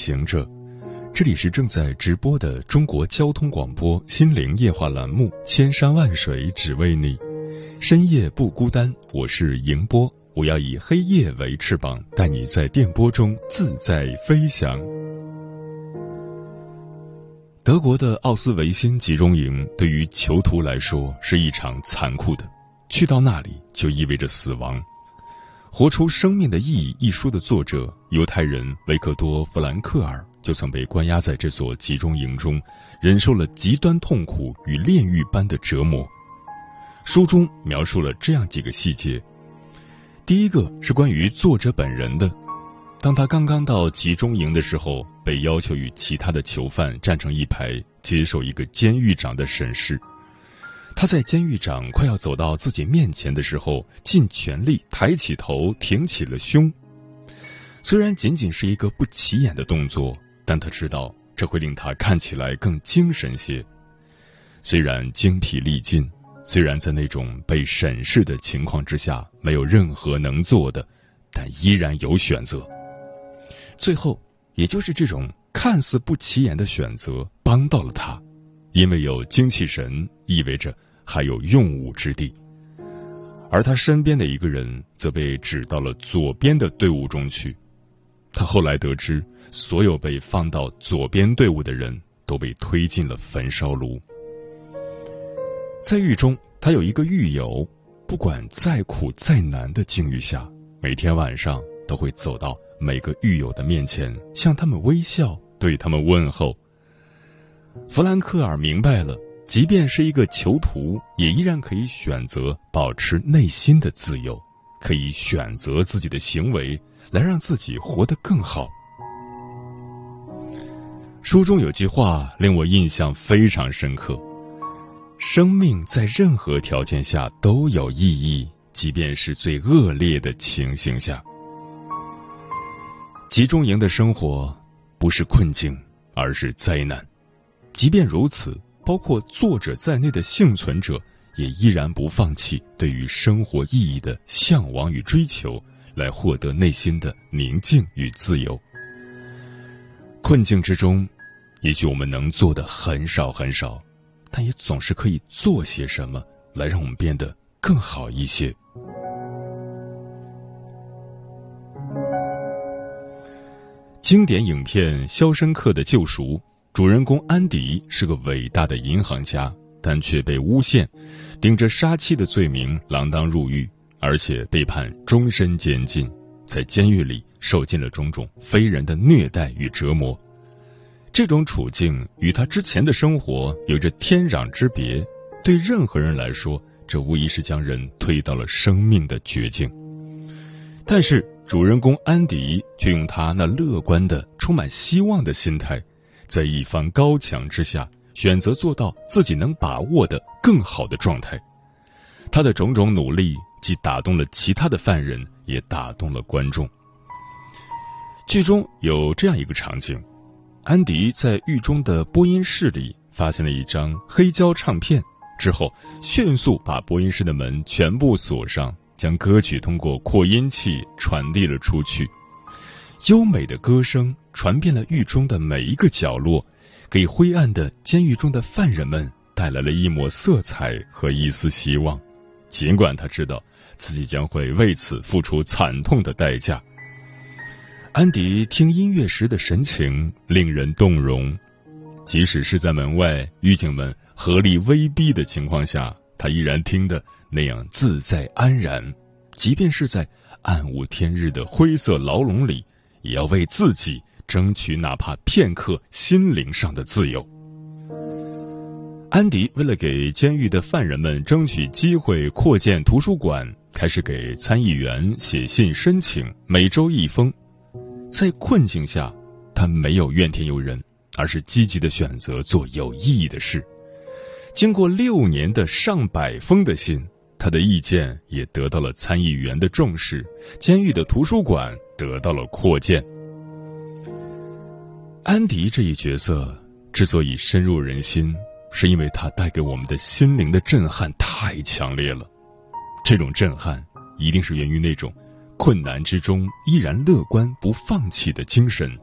行者，这里是正在直播的中国交通广播心灵夜话栏目《千山万水只为你》，深夜不孤单，我是迎波，我要以黑夜为翅膀，带你在电波中自在飞翔。德国的奥斯维辛集中营对于囚徒来说是一场残酷的，去到那里就意味着死亡。《活出生命的意义》一书的作者犹太人维克多·弗兰克尔就曾被关押在这所集中营中，忍受了极端痛苦与炼狱般的折磨。书中描述了这样几个细节：第一个是关于作者本人的，当他刚刚到集中营的时候，被要求与其他的囚犯站成一排，接受一个监狱长的审视。他在监狱长快要走到自己面前的时候，尽全力抬起头，挺起了胸。虽然仅仅是一个不起眼的动作，但他知道这会令他看起来更精神些。虽然精疲力尽，虽然在那种被审视的情况之下没有任何能做的，但依然有选择。最后，也就是这种看似不起眼的选择，帮到了他。因为有精气神，意味着还有用武之地。而他身边的一个人则被指到了左边的队伍中去。他后来得知，所有被放到左边队伍的人都被推进了焚烧炉。在狱中，他有一个狱友，不管再苦再难的境遇下，每天晚上都会走到每个狱友的面前，向他们微笑，对他们问候。弗兰克尔明白了，即便是一个囚徒，也依然可以选择保持内心的自由，可以选择自己的行为来让自己活得更好。书中有句话令我印象非常深刻：生命在任何条件下都有意义，即便是最恶劣的情形下。集中营的生活不是困境，而是灾难。即便如此，包括作者在内的幸存者也依然不放弃对于生活意义的向往与追求，来获得内心的宁静与自由。困境之中，也许我们能做的很少很少，但也总是可以做些什么，来让我们变得更好一些。经典影片《肖申克的救赎》。主人公安迪是个伟大的银行家，但却被诬陷，顶着杀妻的罪名锒铛入狱，而且被判终身监禁，在监狱里受尽了种种非人的虐待与折磨。这种处境与他之前的生活有着天壤之别，对任何人来说，这无疑是将人推到了生命的绝境。但是，主人公安迪却用他那乐观的、充满希望的心态。在一方高墙之下，选择做到自己能把握的更好的状态。他的种种努力，既打动了其他的犯人，也打动了观众。剧中有这样一个场景：安迪在狱中的播音室里发现了一张黑胶唱片，之后迅速把播音室的门全部锁上，将歌曲通过扩音器传递了出去。优美的歌声传遍了狱中的每一个角落，给灰暗的监狱中的犯人们带来了一抹色彩和一丝希望。尽管他知道自己将会为此付出惨痛的代价，安迪听音乐时的神情令人动容。即使是在门外狱警们合力威逼的情况下，他依然听得那样自在安然。即便是在暗无天日的灰色牢笼里。也要为自己争取哪怕片刻心灵上的自由。安迪为了给监狱的犯人们争取机会扩建图书馆，开始给参议员写信申请，每周一封。在困境下，他没有怨天尤人，而是积极的选择做有意义的事。经过六年的上百封的信，他的意见也得到了参议员的重视，监狱的图书馆得到了扩建。安迪这一角色之所以深入人心。是因为他带给我们的心灵的震撼太强烈了，这种震撼一定是源于那种困难之中依然乐观不放弃的精神，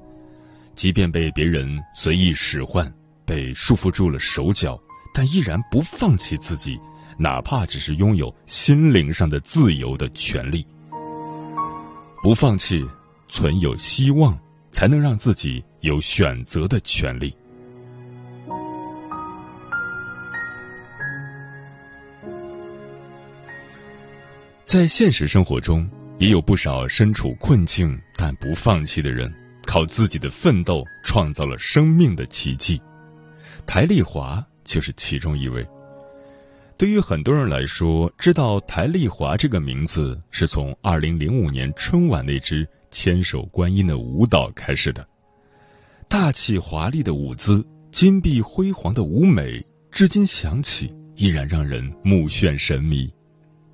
即便被别人随意使唤，被束缚住了手脚，但依然不放弃自己，哪怕只是拥有心灵上的自由的权利。不放弃，存有希望，才能让自己有选择的权利。在现实生活中，也有不少身处困境但不放弃的人，靠自己的奋斗创造了生命的奇迹。台丽华就是其中一位。对于很多人来说，知道台丽华这个名字是从二零零五年春晚那支千手观音的舞蹈开始的。大气华丽的舞姿，金碧辉煌的舞美，至今想起依然让人目眩神迷，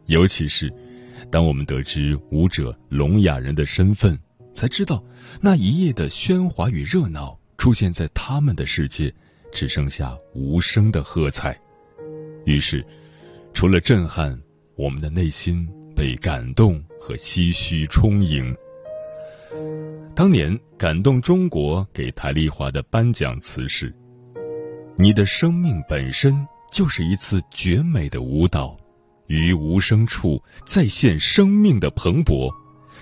尤其是。当我们得知舞者聋哑人的身份，才知道那一夜的喧哗与热闹，出现在他们的世界，只剩下无声的喝彩。于是，除了震撼，我们的内心被感动和唏嘘充盈。当年感动中国给台丽华的颁奖词是：“你的生命本身就是一次绝美的舞蹈。”于无声处再现生命的蓬勃，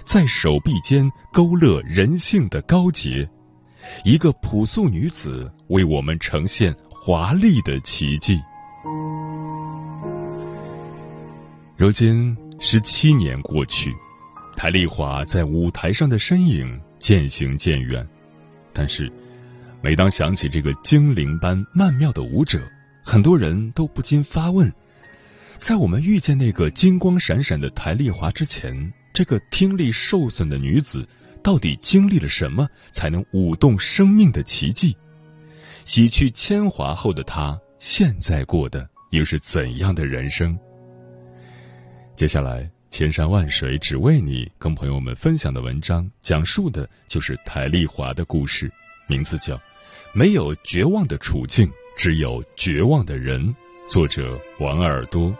在手臂间勾勒人性的高洁。一个朴素女子为我们呈现华丽的奇迹。如今十七年过去，台丽华在舞台上的身影渐行渐远，但是每当想起这个精灵般曼妙的舞者，很多人都不禁发问。在我们遇见那个金光闪闪的台丽华之前，这个听力受损的女子到底经历了什么，才能舞动生命的奇迹？洗去铅华后的她，现在过的又是怎样的人生？接下来，千山万水只为你，跟朋友们分享的文章，讲述的就是台丽华的故事，名字叫《没有绝望的处境，只有绝望的人》，作者王耳朵。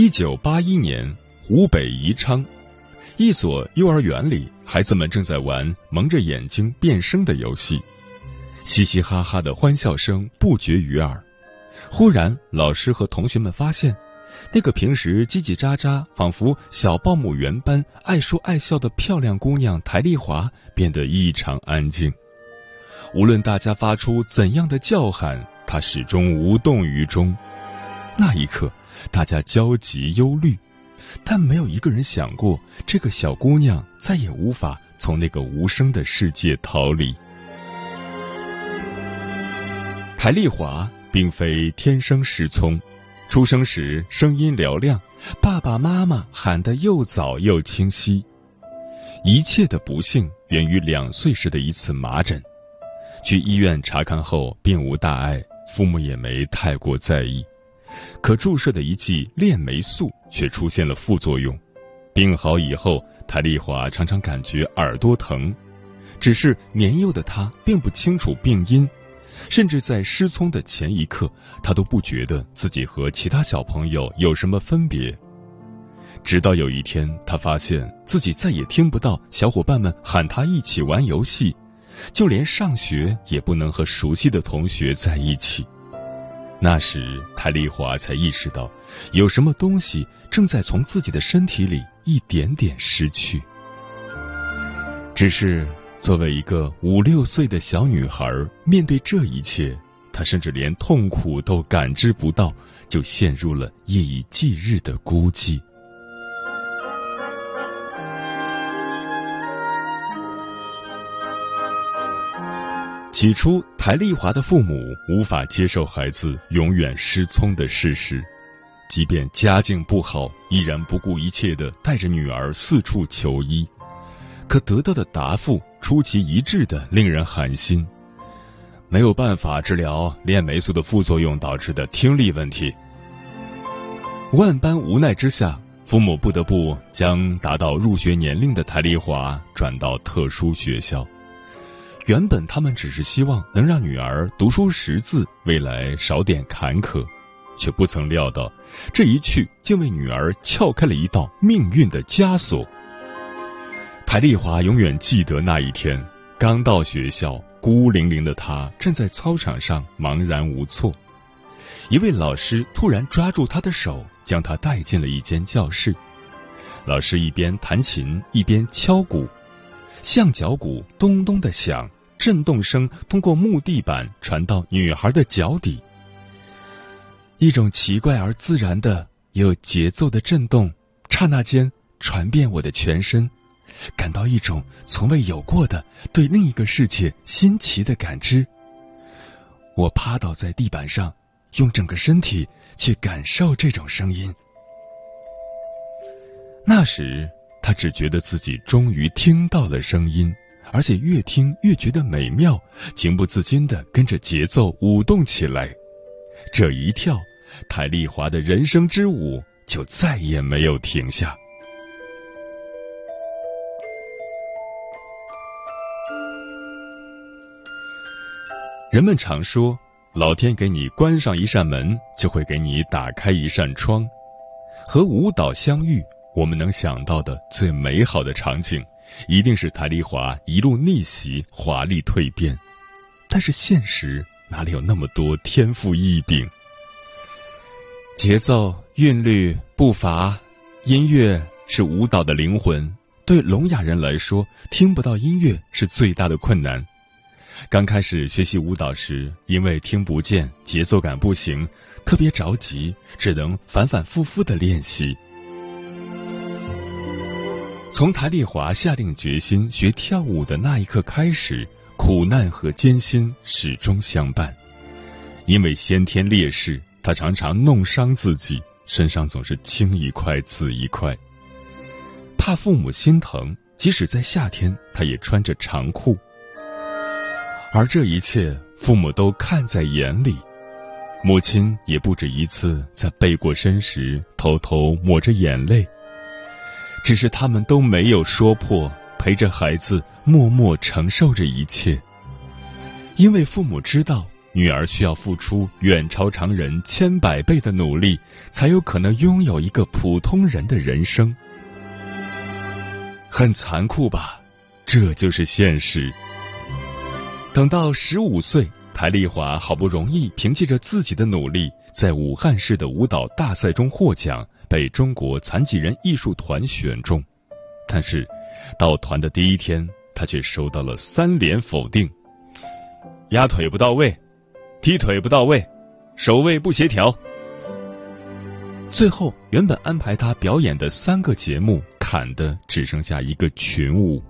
一九八一年，湖北宜昌，一所幼儿园里，孩子们正在玩蒙着眼睛变声的游戏，嘻嘻哈哈的欢笑声不绝于耳。忽然，老师和同学们发现，那个平时叽叽喳喳、仿佛小报幕员般爱说爱笑的漂亮姑娘台丽华变得异常安静。无论大家发出怎样的叫喊，她始终无动于衷。那一刻。大家焦急忧虑，但没有一个人想过，这个小姑娘再也无法从那个无声的世界逃离。台丽华并非天生失聪，出生时声音嘹亮，爸爸妈妈喊得又早又清晰。一切的不幸源于两岁时的一次麻疹，去医院查看后并无大碍，父母也没太过在意。可注射的一剂链霉素却出现了副作用，病好以后，谭丽华常常感觉耳朵疼，只是年幼的他并不清楚病因，甚至在失聪的前一刻，他都不觉得自己和其他小朋友有什么分别。直到有一天，他发现自己再也听不到小伙伴们喊他一起玩游戏，就连上学也不能和熟悉的同学在一起。那时，泰丽华才意识到，有什么东西正在从自己的身体里一点点失去。只是作为一个五六岁的小女孩，面对这一切，她甚至连痛苦都感知不到，就陷入了夜以继日的孤寂。起初，台丽华的父母无法接受孩子永远失聪的事实，即便家境不好，依然不顾一切的带着女儿四处求医。可得到的答复出奇一致的令人寒心，没有办法治疗链霉素的副作用导致的听力问题。万般无奈之下，父母不得不将达到入学年龄的台丽华转到特殊学校。原本他们只是希望能让女儿读书识字，未来少点坎坷，却不曾料到这一去竟为女儿撬开了一道命运的枷锁。台丽华永远记得那一天，刚到学校，孤零零的她站在操场上茫然无措。一位老师突然抓住她的手，将她带进了一间教室。老师一边弹琴一边敲鼓。象脚鼓咚咚的响，震动声通过木地板传到女孩的脚底。一种奇怪而自然的、有节奏的震动，刹那间传遍我的全身，感到一种从未有过的对另一个世界新奇的感知。我趴倒在地板上，用整个身体去感受这种声音。那时。他只觉得自己终于听到了声音，而且越听越觉得美妙，情不自禁的跟着节奏舞动起来。这一跳，台丽华的人生之舞就再也没有停下。人们常说，老天给你关上一扇门，就会给你打开一扇窗。和舞蹈相遇。我们能想到的最美好的场景，一定是台丽华一路逆袭、华丽蜕变。但是现实哪里有那么多天赋异禀？节奏、韵律、步伐、音乐是舞蹈的灵魂。对聋哑人来说，听不到音乐是最大的困难。刚开始学习舞蹈时，因为听不见，节奏感不行，特别着急，只能反反复复的练习。从谭丽华下定决心学跳舞的那一刻开始，苦难和艰辛始终相伴。因为先天劣势，她常常弄伤自己，身上总是青一块紫一块。怕父母心疼，即使在夏天，他也穿着长裤。而这一切，父母都看在眼里。母亲也不止一次在背过身时，偷偷抹着眼泪。只是他们都没有说破，陪着孩子默默承受着一切，因为父母知道女儿需要付出远超常人千百倍的努力，才有可能拥有一个普通人的人生。很残酷吧？这就是现实。等到十五岁，台丽华好不容易凭借着自己的努力，在武汉市的舞蹈大赛中获奖。被中国残疾人艺术团选中，但是到团的第一天，他却收到了三连否定：压腿不到位，踢腿不到位，手位不协调。最后，原本安排他表演的三个节目，砍的只剩下一个群舞。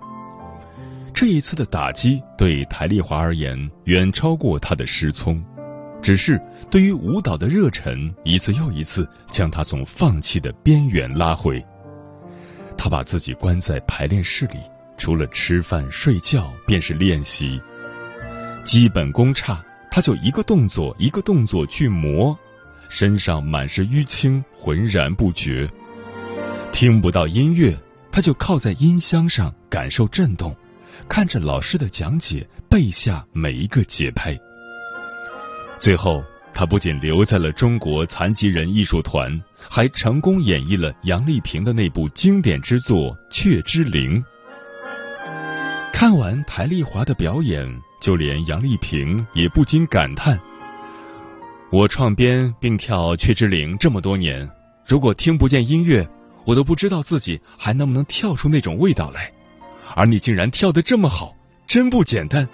这一次的打击对台丽华而言，远超过他的失聪。只是对于舞蹈的热忱，一次又一次将他从放弃的边缘拉回。他把自己关在排练室里，除了吃饭睡觉便是练习。基本功差，他就一个动作一个动作去磨，身上满是淤青，浑然不觉。听不到音乐，他就靠在音箱上感受震动，看着老师的讲解，背下每一个节拍。最后，他不仅留在了中国残疾人艺术团，还成功演绎了杨丽萍的那部经典之作《雀之灵》。看完台丽华的表演，就连杨丽萍也不禁感叹：“我创编并跳《雀之灵》这么多年，如果听不见音乐，我都不知道自己还能不能跳出那种味道来。而你竟然跳得这么好，真不简单。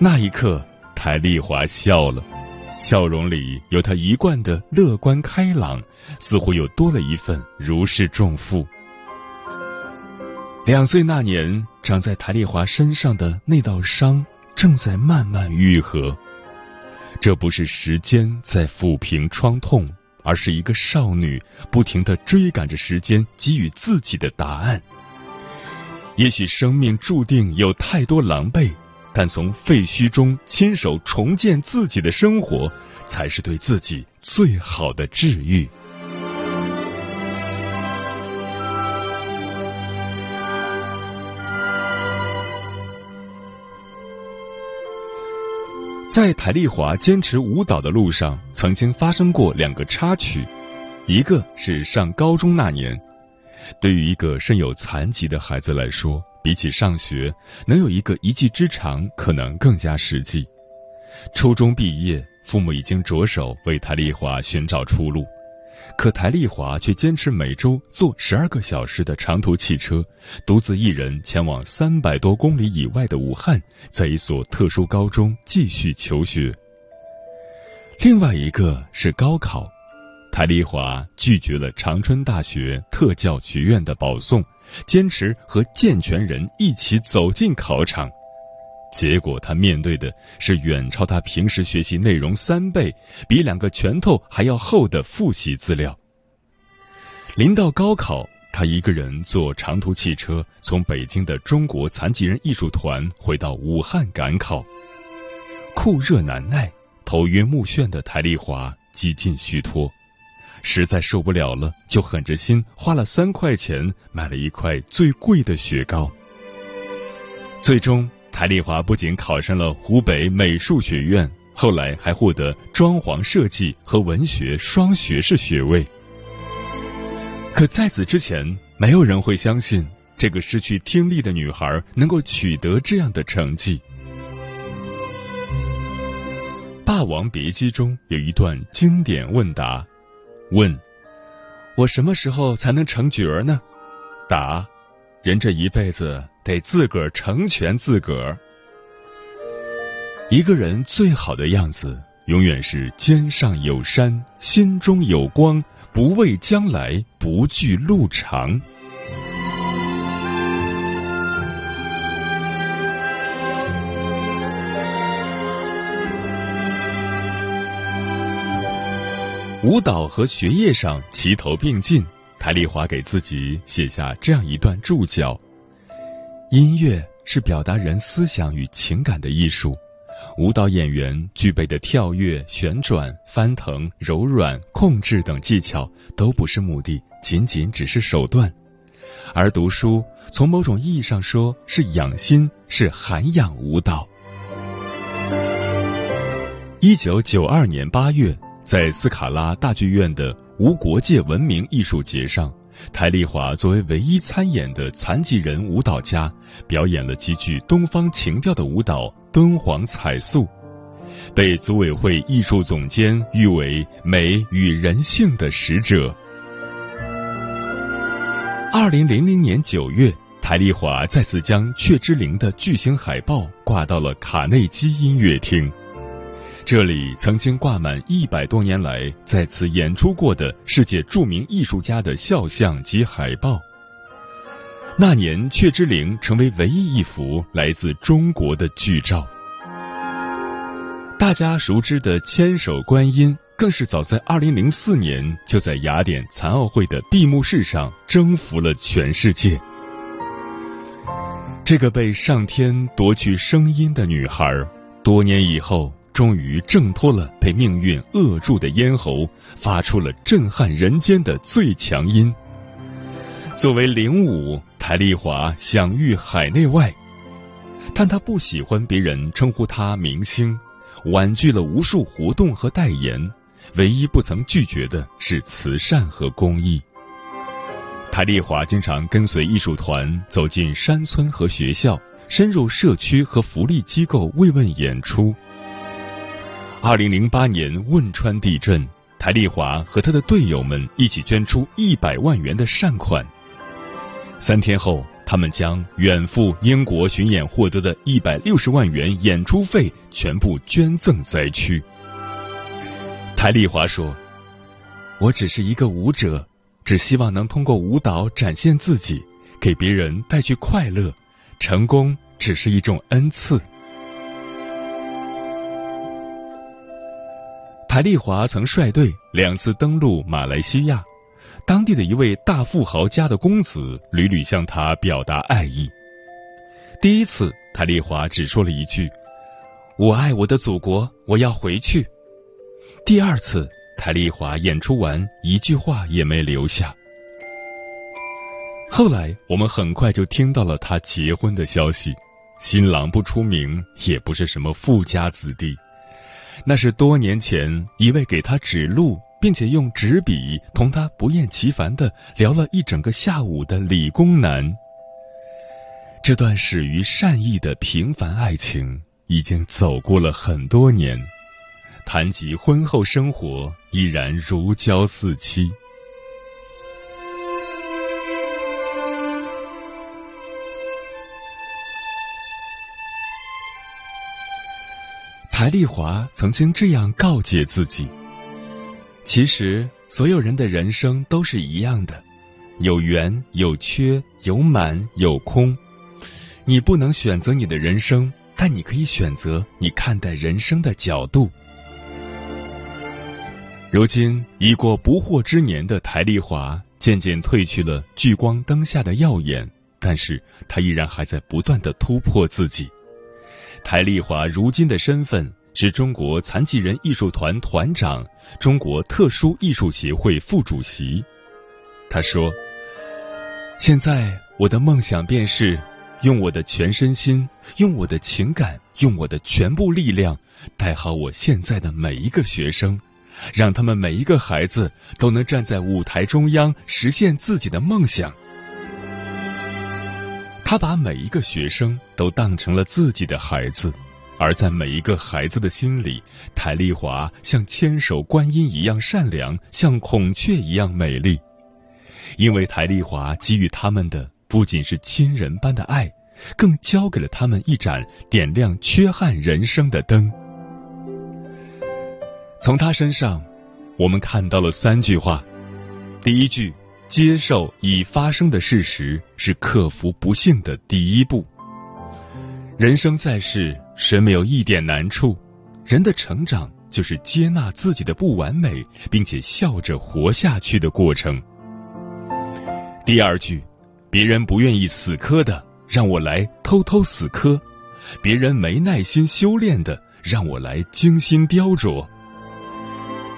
那一刻，台丽华笑了，笑容里有她一贯的乐观开朗，似乎又多了一份如释重负。两岁那年，长在台丽华身上的那道伤，正在慢慢愈合。这不是时间在抚平创痛，而是一个少女不停的追赶着时间给予自己的答案。也许生命注定有太多狼狈，但从废墟中亲手重建自己的生活，才是对自己最好的治愈。在台丽华坚持舞蹈的路上，曾经发生过两个插曲。一个是上高中那年，对于一个身有残疾的孩子来说，比起上学，能有一个一技之长可能更加实际。初中毕业，父母已经着手为台丽华寻找出路。可台丽华却坚持每周坐十二个小时的长途汽车，独自一人前往三百多公里以外的武汉，在一所特殊高中继续求学。另外一个是高考，台丽华拒绝了长春大学特教学院的保送，坚持和健全人一起走进考场。结果，他面对的是远超他平时学习内容三倍、比两个拳头还要厚的复习资料。临到高考，他一个人坐长途汽车从北京的中国残疾人艺术团回到武汉赶考。酷热难耐、头晕目眩的台丽华几近虚脱，实在受不了了，就狠着心花了三块钱买了一块最贵的雪糕。最终。台丽华不仅考上了湖北美术学院，后来还获得装潢设计和文学双学士学位。可在此之前，没有人会相信这个失去听力的女孩能够取得这样的成绩。《霸王别姬》中有一段经典问答：问，我什么时候才能成角儿呢？答，人这一辈子。得自个儿成全自个儿。一个人最好的样子，永远是肩上有山，心中有光，不畏将来，不惧路长。舞蹈和学业上齐头并进，台丽华给自己写下这样一段注脚。音乐是表达人思想与情感的艺术，舞蹈演员具备的跳跃、旋转、翻腾、柔软、控制等技巧都不是目的，仅仅只是手段。而读书，从某种意义上说是养心，是涵养舞蹈。一九九二年八月，在斯卡拉大剧院的无国界文明艺术节上。台丽华作为唯一参演的残疾人舞蹈家，表演了极具东方情调的舞蹈《敦煌彩塑》，被组委会艺术总监誉为“美与人性的使者”。二零零零年九月，台丽华再次将《雀之灵》的巨型海报挂到了卡内基音乐厅。这里曾经挂满一百多年来在此演出过的世界著名艺术家的肖像及海报。那年，《雀之灵》成为唯一一幅来自中国的剧照。大家熟知的千手观音，更是早在二零零四年就在雅典残奥会的闭幕式上征服了全世界。这个被上天夺去声音的女孩，多年以后。终于挣脱了被命运扼住的咽喉，发出了震撼人间的最强音。作为领舞，台丽华享誉海内外，但她不喜欢别人称呼她明星，婉拒了无数活动和代言，唯一不曾拒绝的是慈善和公益。台丽华经常跟随艺术团走进山村和学校，深入社区和福利机构慰问演出。二零零八年汶川地震，台丽华和他的队友们一起捐出一百万元的善款。三天后，他们将远赴英国巡演获得的一百六十万元演出费全部捐赠灾区。台丽华说：“我只是一个舞者，只希望能通过舞蹈展现自己，给别人带去快乐。成功只是一种恩赐。”台丽华曾率队两次登陆马来西亚。当地的一位大富豪家的公子屡屡向他表达爱意。第一次，台丽华只说了一句：“我爱我的祖国，我要回去。”第二次，台丽华演出完，一句话也没留下。后来，我们很快就听到了他结婚的消息，新郎不出名，也不是什么富家子弟，那是多年前一位给他指路。并且用纸笔同他不厌其烦的聊了一整个下午的理工男。这段始于善意的平凡爱情已经走过了很多年，谈及婚后生活依然如胶似漆。台丽华曾经这样告诫自己。其实，所有人的人生都是一样的，有圆有缺，有满有空。你不能选择你的人生，但你可以选择你看待人生的角度。如今已过不惑之年的台丽华，渐渐褪去了聚光灯下的耀眼，但是她依然还在不断的突破自己。台丽华如今的身份。是中国残疾人艺术团团长，中国特殊艺术协会副主席。他说：“现在我的梦想便是用我的全身心，用我的情感，用我的全部力量，带好我现在的每一个学生，让他们每一个孩子都能站在舞台中央，实现自己的梦想。”他把每一个学生都当成了自己的孩子。而在每一个孩子的心里，台丽华像千手观音一样善良，像孔雀一样美丽。因为台丽华给予他们的不仅是亲人般的爱，更交给了他们一盏点亮缺憾人生的灯。从他身上，我们看到了三句话：第一句，接受已发生的事实是克服不幸的第一步。人生在世，谁没有一点难处？人的成长就是接纳自己的不完美，并且笑着活下去的过程。第二句，别人不愿意死磕的，让我来偷偷死磕；别人没耐心修炼的，让我来精心雕琢。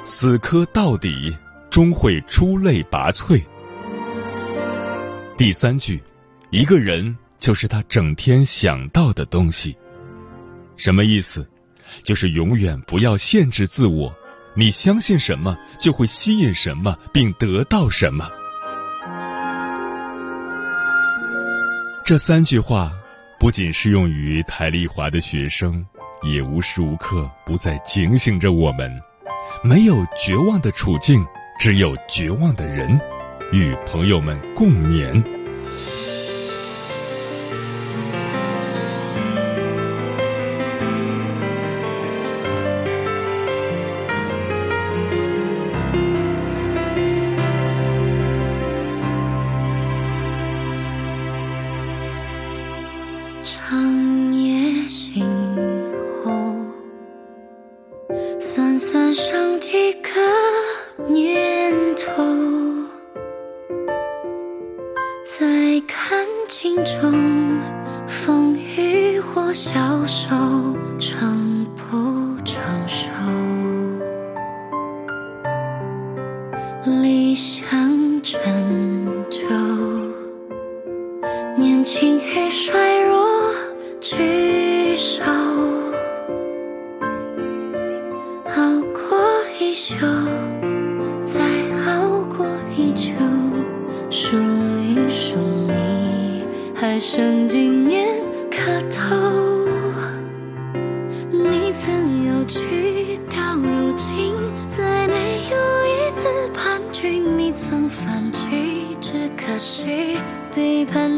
死磕到底，终会出类拔萃。第三句，一个人。就是他整天想到的东西，什么意思？就是永远不要限制自我，你相信什么，就会吸引什么，并得到什么。这三句话不仅适用于台丽华的学生，也无时无刻不在警醒着我们：没有绝望的处境，只有绝望的人。与朋友们共勉。情意衰弱，极手。熬过一宿，再熬过一秋。数一数，你还剩几年可偷？你曾有趣，到如今再没有一次盼君。你曾放弃，只可惜背叛。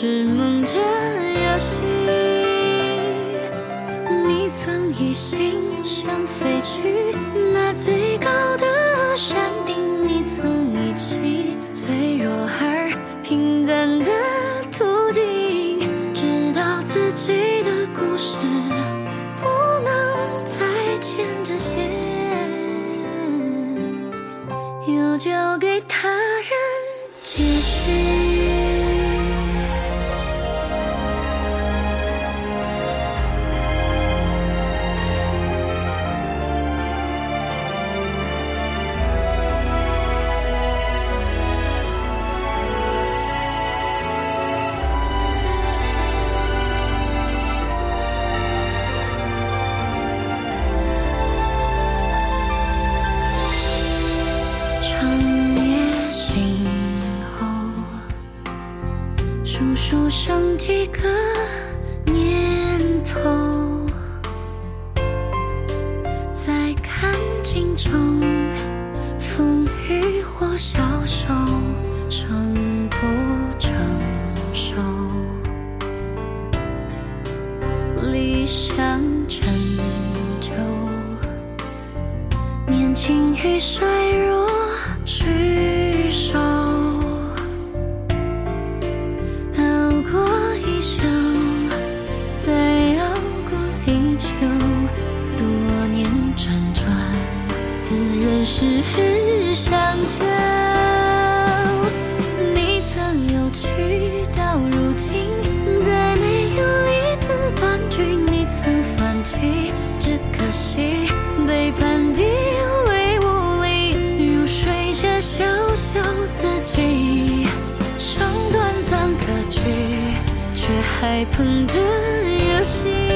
是梦着游戏？你曾一心想飞去那最高的山顶，你曾一起脆弱而平淡的途径，知道自己的故事不能再牵着线，又交给中，风雨或消瘦，还捧着热心。